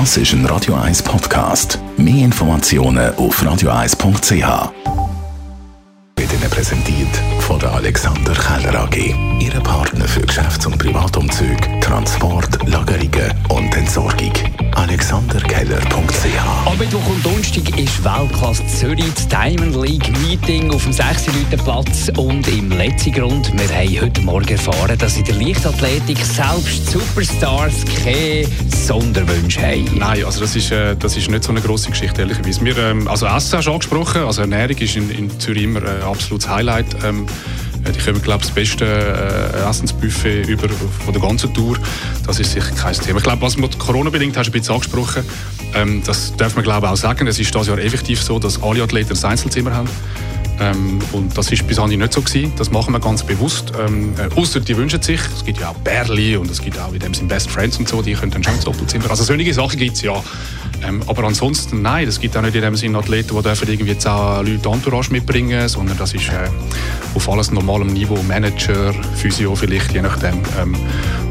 Das ist ein Radio 1 Podcast. Mehr Informationen auf radio1.ch. Wird Ihnen präsentiert von der Alexander Keller AG. Ihre Partner für Geschäfts- und Privatumzug, Transport, Lagerungen und Entsorgung. AlexanderKeller.ch Weltklasse Zürich, das Diamond League Meeting auf dem 6. Platz und im letzten Grund. Wir haben heute Morgen erfahren, dass in der Leichtathletik selbst Superstars keine Sonderwünsche haben. Nein, also das ist, äh, das ist nicht so eine grosse Geschichte, ehrlicherweise. Wir, ähm, also Essen hast du angesprochen, also Ernährung ist in, in Zürich immer ein absolutes Highlight. Ähm, äh, die kommen, glaube ich, das beste äh, Essensbuffet über von der ganzen Tour. Das ist sicher kein Thema. Ich glaube, was man Corona-bedingt hast du ein bisschen angesprochen, ähm, das darf man glaube ich auch sagen. Es ist dieses Jahr effektiv so, dass alle Athleten ein Einzelzimmer haben. Ähm, und das ist bis anhin nicht so gewesen. Das machen wir ganz bewusst. Ähm, äh, Außer die wünschen sich. Es gibt ja auch Bärli und es gibt auch in dem Sinne Best Friends und so. Die können dann schon ins Doppelzimmer. Also solche Sachen gibt es ja. Ähm, aber ansonsten nein. Es gibt auch nicht in dem Sinne Athleten, die dürfen irgendwie zehn Leute Entourage mitbringen, sondern das ist äh, auf alles normalem Niveau. Manager, Physio vielleicht, je nachdem. Ähm,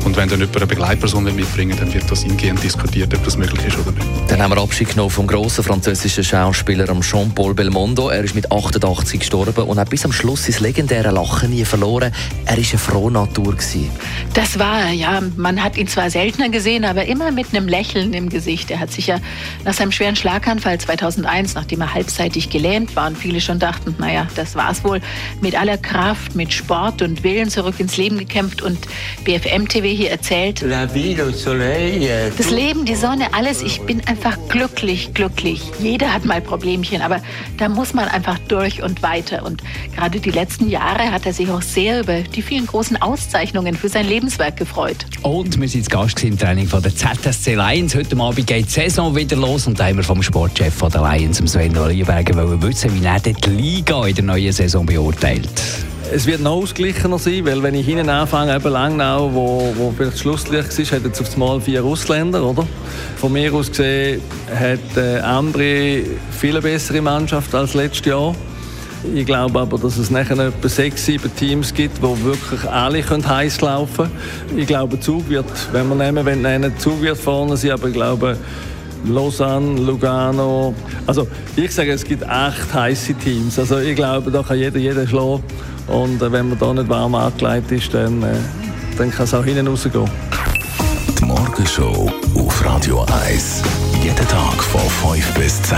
und wenn dann jemand eine Begleitperson mitbringen dann wird das ingehend diskutiert, ob das möglich ist oder nicht. Dann haben wir Abschied genommen vom grossen französischen Schauspieler Jean-Paul Belmondo. Er ist mit 88 gestorben und hat bis am Schluss sein legendäres Lachen nie verloren. Er war eine frohe Natur. Gewesen. Das war er, ja. Man hat ihn zwar seltener gesehen, aber immer mit einem Lächeln im Gesicht. Er hat sich ja nach seinem schweren Schlaganfall 2001, nachdem er halbseitig gelähmt war und viele schon dachten, naja, das war's wohl, mit aller Kraft, mit Sport und Willen zurück ins Leben gekämpft und BFM TV hier erzählt. Euh, Das Leben, die Sonne, alles. Ich bin einfach glücklich, glücklich. Jeder hat mal Problemchen, aber da muss man einfach durch und weiter. Und gerade die letzten Jahre hat er sich auch sehr über die vielen großen Auszeichnungen für sein Lebenswerk gefreut. Und wir sind zu Gast im Training von der ZSC Lions. Heute Abend geht die Saison wieder los und da haben wir vom Sportchef von der Lions, Sven Lieberger, wissen, wie er die Liga in der neuen Saison beurteilt. Es wird noch ausgeglichener sein, weil wenn ich hinten anfange, eben Langnau, wo, wo vielleicht Schlusslicht war, hat jetzt auf einmal vier Ausländer, oder? Von mir aus gesehen hat äh, Ambri viel bessere Mannschaft als letztes Jahr. Ich glaube aber, dass es nachher etwa sechs, sieben Teams gibt, wo wirklich alle heiß laufen können. Ich glaube, Zug wird, wenn wir nehmen, wenn nennen, Zug wird vorne sein, aber ich glaube, Lausanne, Lugano. Also ich sage, es gibt acht heiße Teams. Also ich glaube, da kann jeder jeden schlagen. Und äh, wenn man da nicht warm angelegt ist, dann, äh, dann kann es auch hinten rausgehen. Die Morgenshow auf Radio 1. Jeden Tag von 5 bis 10.